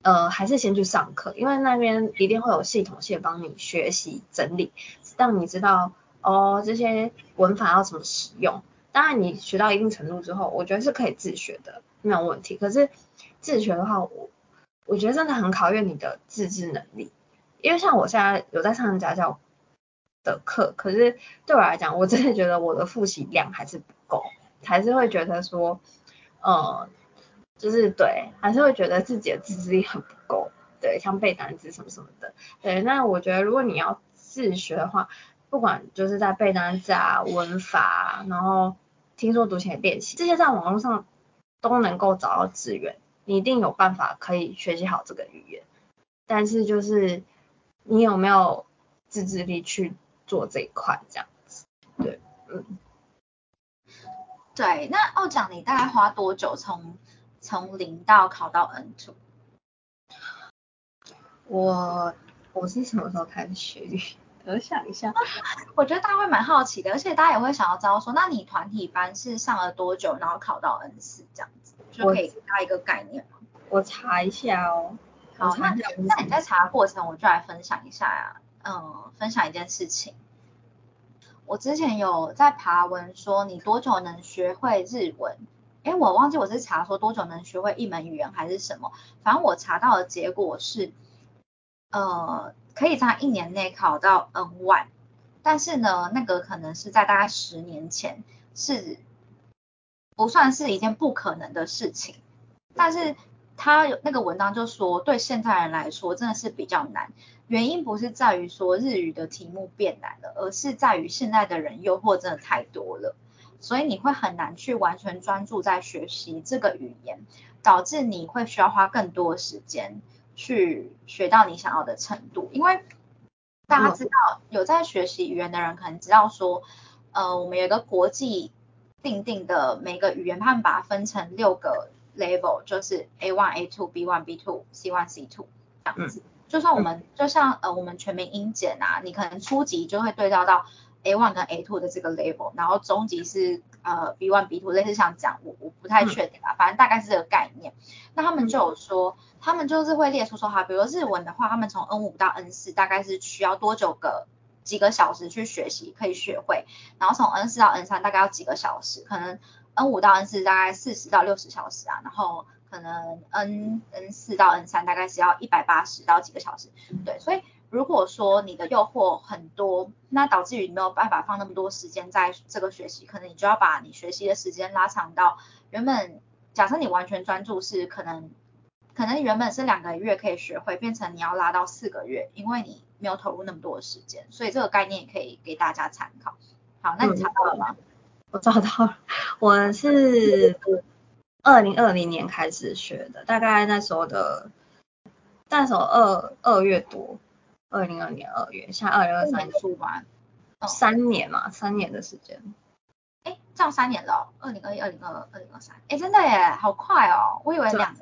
C: 呃，还是先去上课，因为那边一定会有系统性帮你学习整理，让你知道哦这些文法要怎么使用。当然你学到一定程度之后，我觉得是可以自学的。没有问题，可是自学的话，我我觉得真的很考验你的自制能力，因为像我现在有在上家教的课，可是对我来讲，我真的觉得我的复习量还是不够，还是会觉得说，呃，就是对，还是会觉得自己的自制力很不够，对，像背单词什么什么的，对，那我觉得如果你要自学的话，不管就是在背单词啊、文法，啊然后听说读写练习，这些在网络上。都能够找到资源，你一定有办法可以学习好这个语言。但是就是你有没有自制力去做这一块这样子？对，嗯，
A: 对。那奥奖你大概花多久从从零到考到 N two？
C: 我我是什么时候开始学语？我想一下，
A: 我觉得大家会蛮好奇的，而且大家也会想要知道说，那你团体班是上了多久，然后考到 N 四这样子，就可以加一个概念吗？
C: 我查一下哦。
A: 好，那那你在查的过程，我就来分享一下呀，嗯，分享一件事情。我之前有在爬文说，你多久能学会日文？哎，我忘记我是查说多久能学会一门语言还是什么，反正我查到的结果是，呃。可以在一年内考到 N one，但是呢，那个可能是在大概十年前是不算是一件不可能的事情。但是他有那个文章就说，对现在人来说真的是比较难。原因不是在于说日语的题目变难了，而是在于现在的人诱惑真的太多了，所以你会很难去完全专注在学习这个语言，导致你会需要花更多时间。去学到你想要的程度，因为大家知道有在学习语言的人可能知道说，呃，我们有一个国际定定的每个语言，他们把它分成六个 level，就是 A one、A two、B one、B two、C one、C two 这样子。就算我们就像呃我们全民英检啊，你可能初级就会对照到 A one 跟 A two 的这个 level，然后中级是呃 B one、B two，类似像这样，我我不太确定啊，反正大概是这个概念。那他们就有说。他们就是会列出说哈，比如日文的话，他们从 N 五到 N 四大概是需要多久个几个小时去学习可以学会，然后从 N 四到 N 三大概要几个小时，可能 N 五到 N 四大概四十到六十小时啊，然后可能 N N 四到 N 三大概是要一百八十到几个小时，对，所以如果说你的诱惑很多，那导致于你没有办法放那么多时间在这个学习，可能你就要把你学习的时间拉长到原本假设你完全专注是可能。可能原本是两个月可以学会，变成你要拉到四个月，因为你没有投入那么多的时间，所以这个概念也可以给大家参考。好，那你查到了吗？
C: 我找到了，我是二零二零年开始学的，大概那时候的，那时候二二月多，二零二年二月，现在二零二三
A: 出完，
C: 三年嘛，三年的时间。
A: 哎，这样三年了，二零二一、二零二二、二零二三，哎，真的耶，好快哦，我以为两。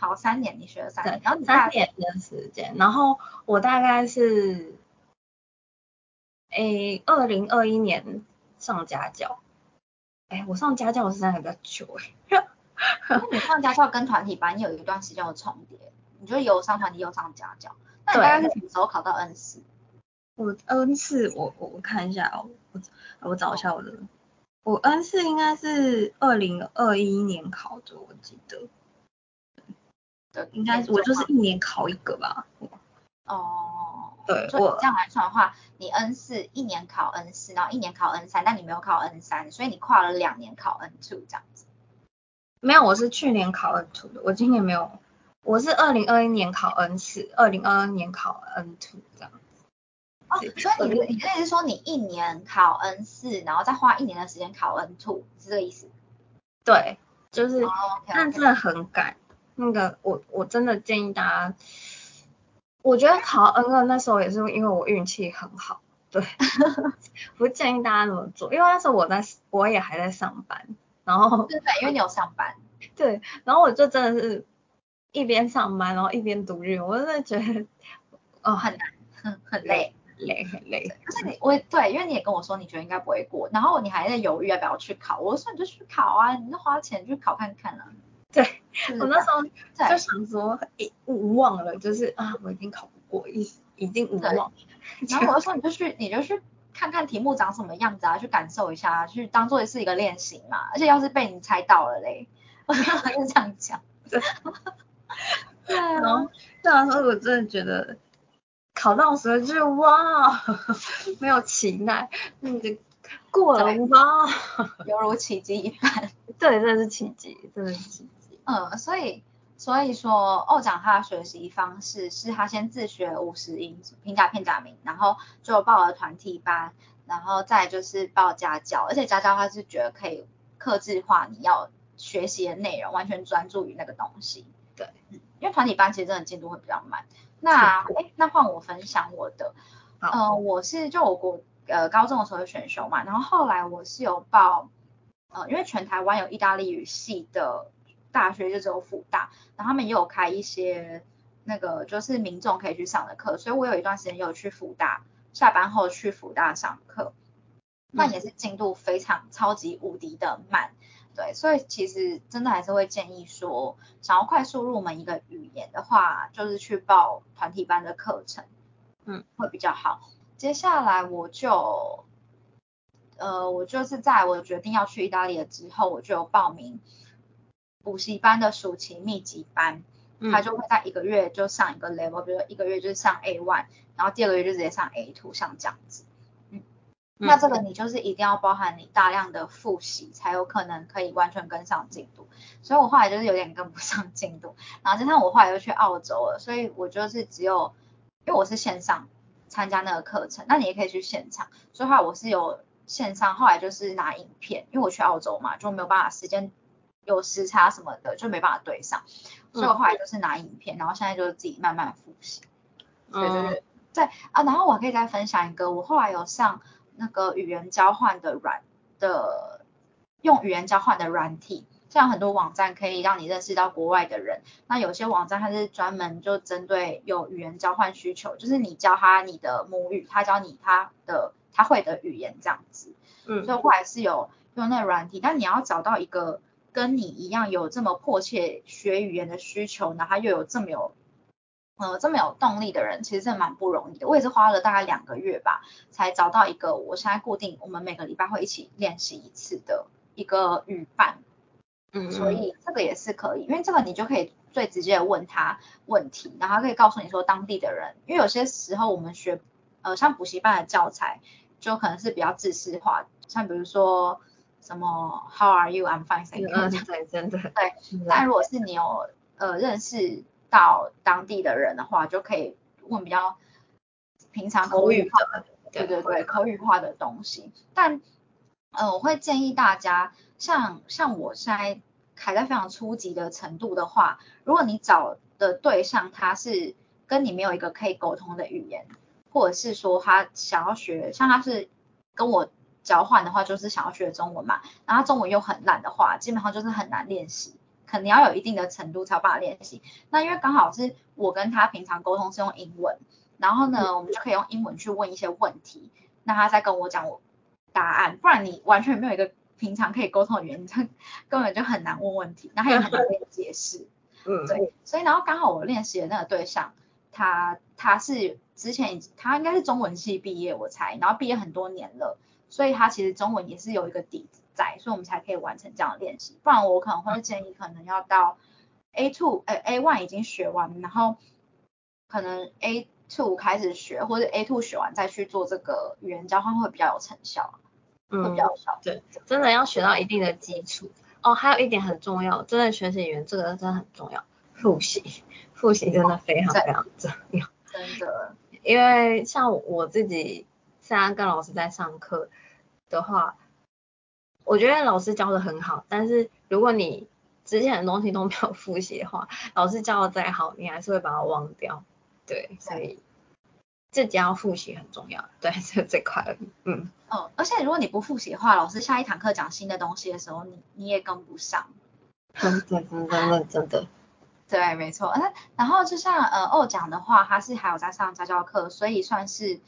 A: 好，三年你学了三年，然后
C: 三年的时间，然后我大概是，诶，二零二一年上家教，哎，我上家教的时间还比较久哎。
A: 你上家教跟团体班有一段时间有重叠，你就有上团体又上家教，那你大概是什么时候考到 N 四？
C: 我 N 四，我我我看一下哦，我我找一下我的，我 N 四应该是二零二一年考的，我记得。应该我就是一年考一个吧。
A: 哦，
C: 对，我
A: 这样来算的话，你 N 四一年考 N 四，然后一年考 N 三，但你没有考 N 三，所以你跨了两年考 N two 这样子。
C: 没有，我是去年考 N two 的，我今年没有，我是二零二一年考 N 四，二零二二年考 N two 这样子。
A: 哦，所以你你的意思是说你一年考 N 四，然后再花一年的时间考 N two，是这个意思？
C: 对，就是，但真的很赶。那个我我真的建议大家，我觉得考 N 二那时候也是因为我运气很好，对，不建议大家那么做，因为那时候我在我也还在上班，然后
A: 对，因为你有上班，
C: 对，然后我就真的是一边上班，然后一边读日文，我真的觉得哦
A: 很难，很很累。
C: 累很累。
A: 可是你我对，因为你也跟我说你觉得应该不会过，然后你还在犹豫要不要去考，我说你就去考啊，你就花钱去考看看啊。
C: 对，
A: 就是
C: 我那时候
A: 对
C: 就想说，诶，无望了，就是啊，我已经考不过，已已经无
A: 对
C: 望。
A: 然后我就说你就去，你就去看看题目长什么样子啊，去感受一下，去当做是一个练习嘛。而且要是被你猜到了嘞，我就这样讲。对
C: 然
A: 啊，
C: 后对啊，所以我真的觉得考到的时候就是哇，没有期待，嗯，就过了
A: 对
C: 哇，
A: 犹如奇迹一般。
C: 对，真的是奇迹，真的是奇迹。
A: 嗯，所以所以说，欧讲他的学习方式是他先自学五十音平假片假名，然后就报了团体班，然后再就是报家教，而且家教他是觉得可以克制化你要学习的内容，完全专注于那个东西。
C: 对
A: 嗯，因为团体班其实真的进度会比较慢。那哎，那换我分享我的，
C: 好
A: 呃，我是就我国呃高中的时候有选修嘛，然后后来我是有报，呃，因为全台湾有意大利语系的大学就只有辅大，然后他们也有开一些那个就是民众可以去上的课，所以我有一段时间有去辅大，下班后去辅大上课，那也是进度非常超级无敌的慢。对，所以其实真的还是会建议说，想要快速入门一个语言的话，就是去报团体班的课程，
C: 嗯，
A: 会比较好。接下来我就，呃，我就是在我决定要去意大利了之后，我就有报名补习班的暑期密集班，
C: 嗯
A: 他就会在一个月就上一个 level，比如说一个月就是上 A one，然后第二个月就直接上 A two，像这样子。嗯，那这个你就是一定要包含你大量的复习，才有可能可以完全跟上进度。所以我后来就是有点跟不上进度，然后加上我后来又去澳洲了，所以我就是只有，因为我是线上参加那个课程，那你也可以去现场，所以后来我是有线上，后来就是拿影片，因为我去澳洲嘛，就没有办法时间有时差什么的，就没办法对上，所以我后来就是拿影片，然后现在就是自己慢慢复习。所以就是在啊，然后我可以再分享一个，我后来有上那个语言交换的软的，用语言交换的软体，像很多网站可以让你认识到国外的人，那有些网站它是专门就针对有语言交换需求，就是你教他你的母语，他教你他的他会的语言这样子，
C: 嗯。
A: 所以后来是有用那个软体，但你要找到一个跟你一样有这么迫切学语言的需求，然后又有这么有呃这么有动力的人，其实真的蛮不容易的。我也是花了大概两个月吧，才找到一个我现在固定我们每个礼拜会一起练习一次的一个语伴，
C: 嗯，
A: 所以这个也是可以，因为这个你就可以最直接的问他问题，然后他可以告诉你说当地的人，因为有些时候我们学呃像补习班的教材就可能是比较知识化，像比如说什么 How are you? I'm fine, thank you
C: 嗯，对，真的，
A: 对
C: 嗯，
A: 但如果是你有呃认识到当地的人的话，就可以问比较平常
C: 口语
A: 口语化
C: 的，
A: 对对对，口语化的东西。但呃，我会建议大家，像像我现在还在非常初级的程度的话，如果你找的对象他是跟你没有一个可以沟通的语言，或者是说他想要学，像他是跟我交换的话，就是想要学中文嘛，然后他中文又很烂的话，基本上就是很难练习。可能要有一定的程度才有办法练习。那因为刚好是我跟他平常沟通是用英文，然后呢，我们就可以用英文去问一些问题，那他再跟我讲我答案，不然你完全没有一个平常可以沟通的语言，你这 根本就很难问问题，然后也很难跟你解释。
C: 嗯，
A: 对，所以然后刚好我练习的那个对象，他他是之前他应该是中文系毕业，我猜，然后毕业很多年了，所以他其实中文也是有一个底子在，所以我们才可以完成这样的练习。不然我可能会建议，可能要到 A two，呃 A one 已经学完，然后可能 A two 开始学，或者 A two 学完再去做这个语言交换会比较有成效，会
C: 嗯
A: 比，较有效。
C: 对，真的要学到一定的基础。哦，还有一点很重要，真的学习语言这个真的很重要，复习，复习真的非常非常重要。
A: 真的，
C: 因为像我自己现在跟老师在上课的话，我觉得老师教的很好，但是如果你之前的东西都没有复习的话，老师教的再好，你还是会把它忘掉。对，所以自己要复习很重要。对，就这块而已。嗯，
A: 哦，而且如果你不复习的话，老师下一堂课讲新的东西的时候，你你也跟不上。
C: 真的真的真的真的。
A: 对，没错。那然后就像呃欧讲的话，他是还有在上家教课，所以算是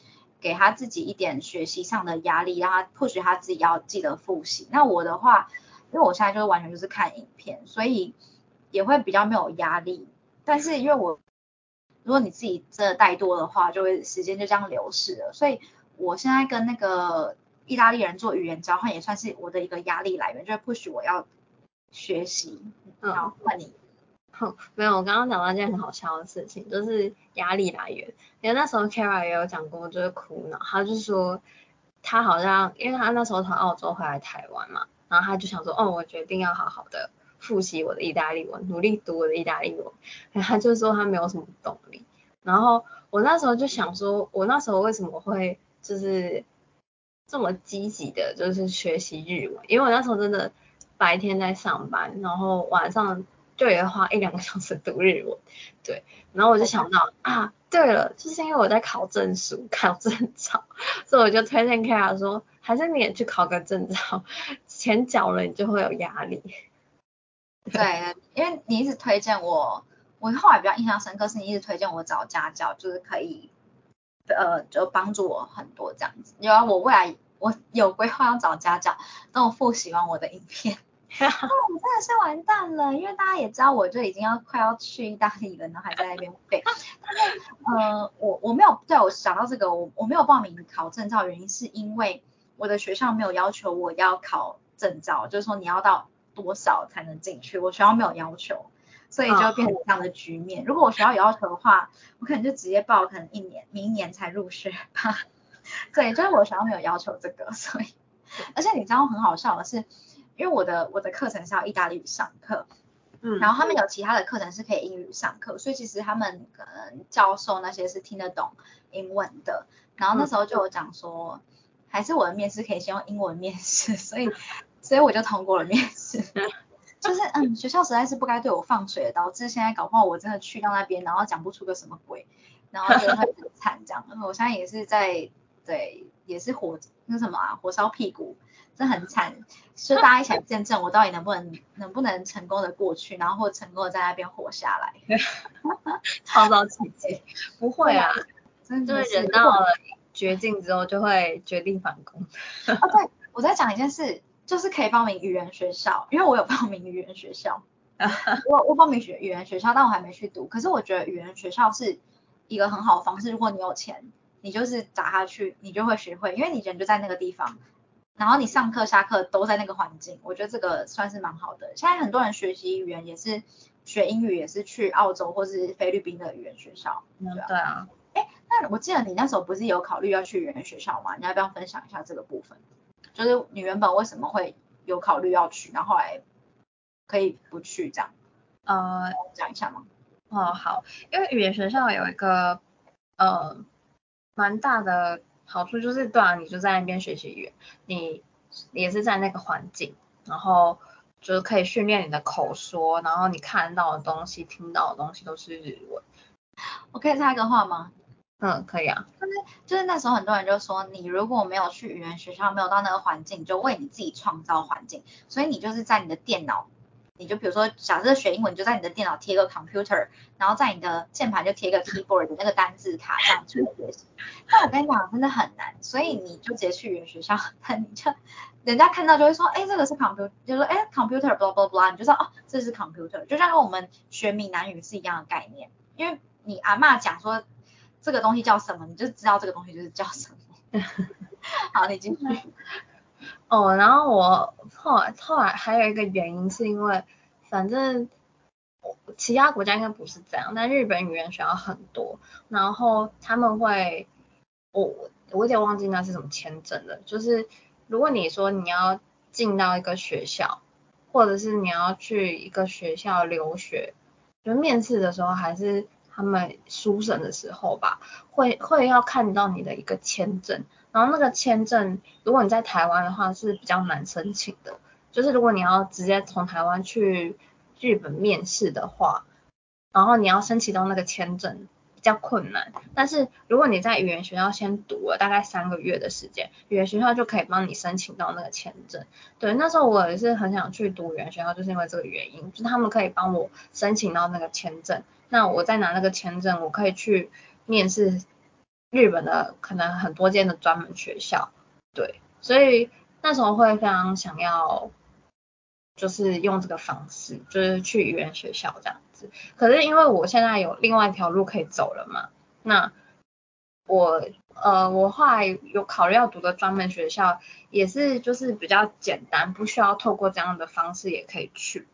A: 给他自己一点学习上的压力，让他迫使他自己要记得复习。那我的话，因为我现在就是完全就是看影片，所以也会比较没有压力。但是因为我如果你自己真的带多的话，就会时间就这样流逝了。所以我现在跟那个意大利人做语言交换，也算是我的一个压力来源，就是迫使我要学习。
C: 嗯
A: 然后换你。
C: 没有，我刚刚讲到一件很好笑的事情，就是压力来源。因为那时候 Kara 也有讲过，就是苦恼，他就说他好像，因为他那时候从澳洲回来台湾嘛，然后他就想说，哦，我决定要好好的复习我的意大利文，努力读我的意大利文。然后他就说他没有什么动力。然后我那时候就想说，我那时候为什么会就是这么积极的，就是学习日文？因为我那时候真的白天在上班，然后晚上就也会花一两个小时读日文，对。然后我就想到啊，对了，就是因为我在考证书、考证照，所以我就推荐 Kara 说，还是你也去考个证照，钱缴了你就会有压力。
A: 对，因为你一直推荐我，我后来比较印象深刻是你一直推荐我找家教，就是可以，呃，就帮助我很多这样子。因为我未来我有规划要找家教，但我复习完我的影片，那 我真的是完蛋了，因为大家也知道我就已经要快要去意大利了，然后还在那边背。但是呃，我我没有对我想到这个，我我没有报名考证照，原因是因为我的学校没有要求我要考证照，就是说你要到多少才能进去，我学校没有要求，所以就变成这样的局面。如果我学校有要求的话，我可能就直接报，可能一年明年才入学吧。对，就是我学校没有要求这个，所以而且你知道很好笑的是，因为我的我的课程是要意大利语上课，
C: 嗯
A: 然后他们有其他的课程是可以英语上课，所以其实他们可能教授那些是听得懂英文的。然后那时候就有讲说，还是我的面试可以先用英文面试，所以 所以我就通过了面试。就是嗯，学校实在是不该对我放水，导致现在搞不好我真的去到那边，然后讲不出个什么鬼，然后就会很惨这样。我现在也是在对，也是火那什么啊，火烧屁股，这很惨。就大家一起来见证我到底能不能能不能成功的过去，然后或成功的在那边活下来。
C: 创造奇迹，不会啊，
A: 真的
C: 就是人到了绝境之后就会决定反攻。
A: 哦，对，我在讲一件事，就是可以报名语言学校，因为我有报名语言学校，我我报名学语言学校，但我还没去读。可是我觉得语言学校是一个很好的方式，如果你有钱，你就是砸下去，你就会学会，因为你人就在那个地方，然后你上课下课都在那个环境，我觉得这个算是蛮好的。现在很多人学习语言也是学英语，也是去澳洲或是菲律宾的语言学校。
C: 嗯，对啊，哎
A: 那我记得你那时候不是有考虑要去语言学校吗？你要不要分享一下这个部分？就是你原本为什么会有考虑要去，然后后来可以不去这样，
C: 呃，
A: 讲一下吗？
C: 哦好，因为语言学校有一个呃蛮大的好处，就是对啊，你就在那边学习语言，你也是在那个环境，然后就是可以训练你的口说，然后你看到的东西、听到的东西都是日文。
A: 我可以插一个话吗？
C: 嗯，可以啊。
A: 就是那时候很多人就说，你如果没有去语言学校，没有到那个环境，你就为你自己创造环境，所以你就是在你的电脑，你就比如说假设学英文，你就在你的电脑贴个 computer，然后在你的键盘就贴个 keyboard 的那个单字卡这样去学习。但我跟你讲，真的很难，所以你就直接去语言学校，你就人家看到就会说，哎，这个是 computer，就说哎 computer blah blah blah，你就知道哦，这是 computer，就像我们学闽南语是一样的概念，因为你阿嬷讲说这个东西叫什么，你就知道这个东西就是叫什么。好，你继续。
C: 哦，然后我后来后来还有一个原因是因为，反正其他国家应该不是这样，但日本语言学校很多，然后他们会，我我有点忘记那是什么签证了，就是如果你说你要进到一个学校，或者是你要去一个学校留学，就面试的时候还是他们书审的时候吧，会会要看到你的一个签证。然后那个签证，如果你在台湾的话是比较难申请的，就是如果你要直接从台湾去日本面试的话，然后你要申请到那个签证比，较困难。但是如果你在语言学校先读了大概三个月的时间，语言学校就可以帮你申请到那个签证。对，那时候我也是很想去读语言学校，就是因为这个原因，就是他们可以帮我申请到那个签证。那我再拿那个签证，我可以去面试日本的可能很多间的专门学校。对，所以那时候会非常想要。就是用这个方式，就是去语言学校这样子。可是因为我现在有另外一条路可以走了嘛，那我呃，我后来有考虑要读的专门学校，也是就是比较简单，不需要透过这样的方式也可以去。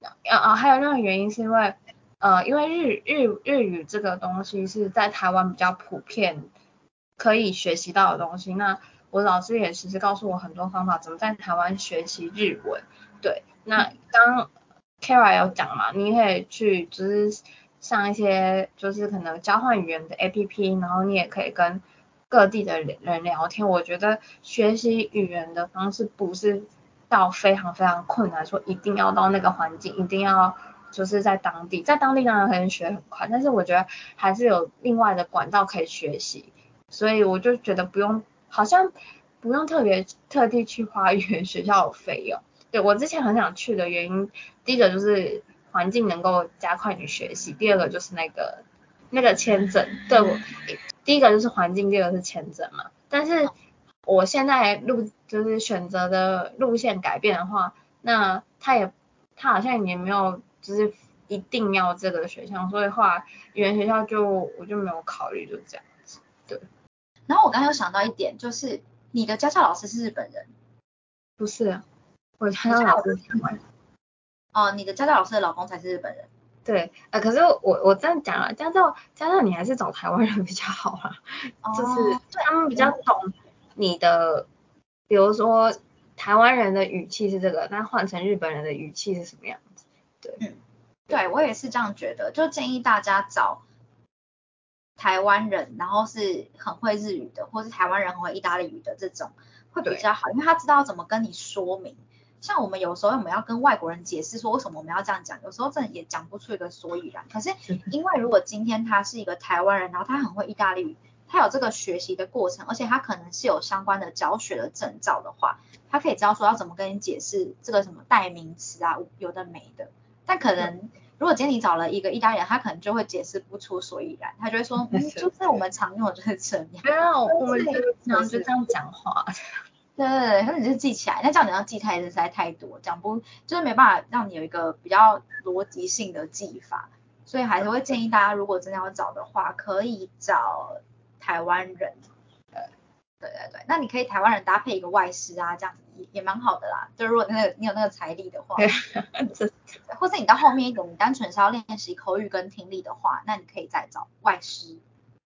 C: 啊啊，还有另外原因是因为呃，因为日日日语这个东西是在台湾比较普遍可以学习到的东西，那我老师也其实告诉我很多方法，怎么在台湾学习日文。对，那刚 Kara 有讲嘛，你可以去就是上一些就是可能交换语言的 APP，然后你也可以跟各地的人聊天。我觉得学习语言的方式不是到非常非常困难，说一定要到那个环境，一定要就是在当地，在当地当然可以学很快，但是我觉得还是有另外的管道可以学习，所以我就觉得不用，好像不用特别特地去花语言 学校的费用。对我之前很想去的原因，第一个就是环境能够加快你学习，第二个就是那个那个签证。对我，第一个就是环境，第二个是签证嘛。但是我现在路就是选择的路线改变的话，那他也他好像也没有就是一定要这个学校，所以后来语言学校就我就没有考虑，就这样子。对。
A: 然后我刚刚又想到一点，就是你的家教老师是日本人？
C: 不是。我家教老师是台湾人。
A: 哦，你的家教老师的老公才是日本人。
C: 对，呃，可是我我这样讲啊，家教家教你还是找台湾人比较好啊，就是他们比较懂你的，比如说台湾人的语气是这个，那换成日本人的语气是什么样子？对，
A: 嗯，对我也是这样觉得，就建议大家找台湾人，然后是很会日语的，或是台湾人很会意大利语的这种会比较好，因为他知道怎么跟你说明。像我们有时候我们要跟外国人解释说为什么我们要这样讲，有时候真的也讲不出一个所以然。可是因为如果今天他是一个台湾人，然后他很会意大利语，他有这个学习的过程，而且他可能是有相关的教学的证照的话，他可以知道说要怎么跟你解释这个什么代名词啊，有的没的。但可能如果今天你找了一个意大利人，他可能就会解释不出所以然，他就会说，嗯，就是我们常用的就是这样。
C: 没有，我们就就这样讲话。
A: 对 对对，可是你就记起来，那这样你要记太实在太多，讲不就是没办法让你有一个比较逻辑性的记法，所以还是会建议大家，如果真的要找的话，可以找台湾人。对对对对，那你可以台湾人搭配一个外师啊，这样子也也蛮好的啦。就如果那个你有那个财力的话，或者你到后面一点，你单纯是要练习口语跟听力的话，那你可以再找外师。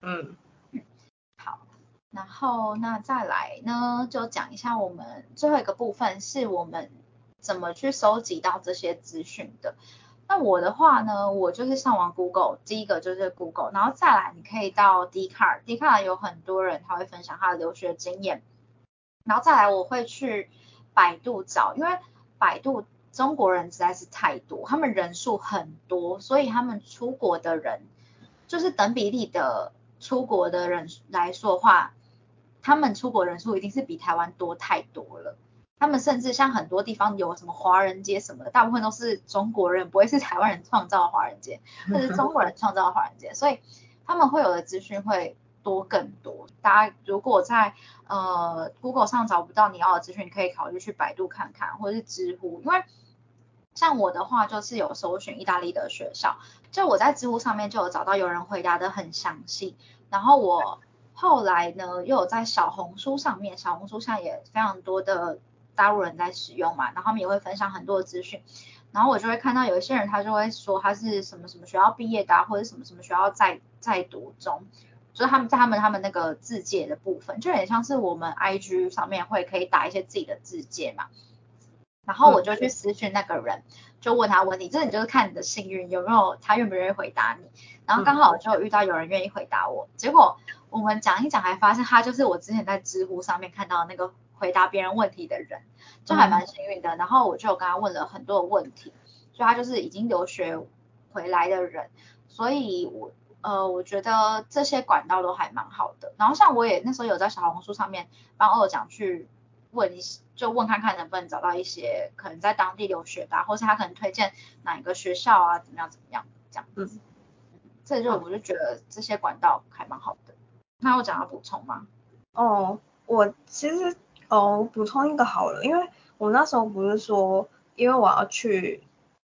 C: 嗯。
A: 好然后那再来呢，就讲一下我们最后一个部分，是我们怎么去收集到这些资讯的。那我的话呢，我就是上网 Google，第一个就是 Google，然后再来你可以到 d c a r d c a r 有很多人他会分享他的留学经验，然后再来我会去百度找，因为百度中国人实在是太多，他们人数很多，所以他们出国的人就是等比例的出国的人来说话。他们出国人数一定是比台湾多太多了。他们甚至像很多地方有什么华人街什么的，大部分都是中国人，不会是台湾人创造的华人街，或是中国人创造的华人街，所以他们会有的资讯会多更多。大家如果在呃 Google 上找不到你要的资讯，可以考虑去百度看看，或者是知乎。因为像我的话，就是有搜寻意大利的学校，就我在知乎上面就有找到有人回答的很详细，然后我。后来呢，又有在小红书上面，小红书上也非常多的大陆人在使用嘛，然后他们也会分享很多的资讯，然后我就会看到有一些人他就会说他是什么什么学校毕业的，或者什么什么学校在在读中，就是他们在他们他们那个字界的部分，就有点像是我们 IG 上面会可以打一些自己的字界嘛，然后我就去私讯那个人，就问他问题，这你就是看你的幸运有没有他愿不愿意回答你，然后刚好就遇到有人愿意回答我，结果。我们讲一讲，还发现他就是我之前在知乎上面看到那个回答别人问题的人，就还蛮幸运的。然后我就跟他问了很多的问题，所以他就是已经留学回来的人，所以我呃，我觉得这些管道都还蛮好的。然后像我也那时候有在小红书上面帮二讲去问一，就问看看能不能找到一些可能在当地留学的，或是他可能推荐哪一个学校啊，怎么样怎么样这样子。这就我就觉得这些管道还蛮好的。那我讲要补充吗？
C: 哦，我其实哦补充一个好了，因为我那时候不是说，因为我要去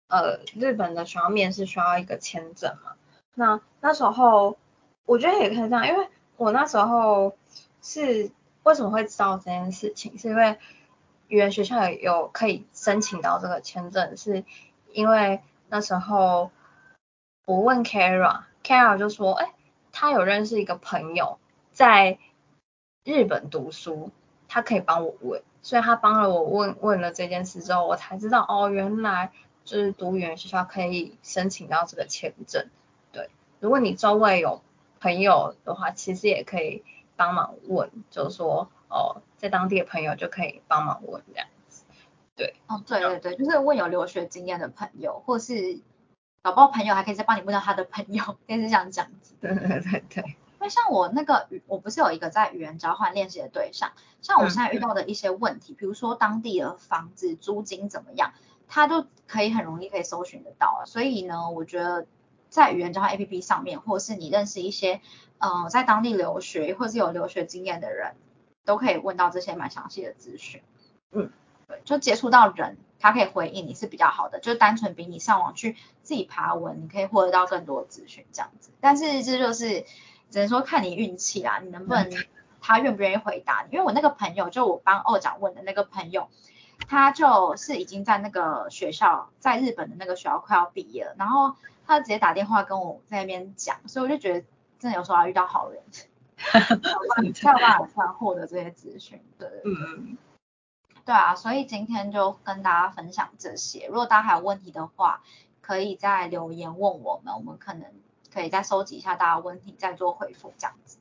C: 呃日本的学校面试需要一个签证嘛。那那时候我觉得也可以这样，因为我那时候是为什么会知道这件事情，是因为语言学校有有可以申请到这个签证，是因为那时候我问 Kara，Kara 就说，哎，他有认识一个朋友在日本读书，他可以帮我问，所以他帮了我问问了这件事之后，我才知道哦，原来就是读语言学校可以申请到这个签证。对如果你周围有朋友的话，其实也可以帮忙问，就是说哦，在当地的朋友就可以帮忙问这样子。对，
A: 哦，对对对，就是问有留学经验的朋友，或是搞不好朋友还可以再帮你问到他的朋友，类似像这样子。
C: 对对对对。因
A: 为像我那个语，我不是有一个在语言交换练习的对象，像我现在遇到的一些问题，比如说当地的房子租金怎么样，他就可以很容易可以搜寻得到。所以呢，我觉得。在语言交换 A P P 上面，或是你认识一些，嗯，在当地留学或是有留学经验的人，都可以问到这些蛮详细的资讯。嗯，对，就接触到人，他可以回应你是比较好的，就单纯比你上网去自己爬文，你可以获得到更多的资讯这样子。但是这就是只能说看你运气啦，你能不能他愿不愿意回答你？因为我那个朋友，就我帮二长问的那个朋友，他就是已经在那个学校，在日本的那个学校快要毕业了，然后。他直接打电话跟我在那边讲，所以我就觉得真的有时候要遇到好人，才有办法获得这些资讯。对，嗯，对啊，所以今天就跟大家分享这些。如果大家还有问题的话，可以再留言问我们，我们可能可以再收集一下大家问题，再做回复这样子。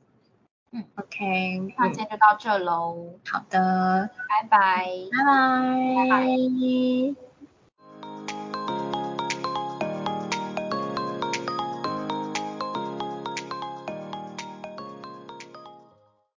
C: 嗯，OK，
A: 那今天就到这喽。
C: 好的，
A: 拜拜，
C: 拜拜，拜拜。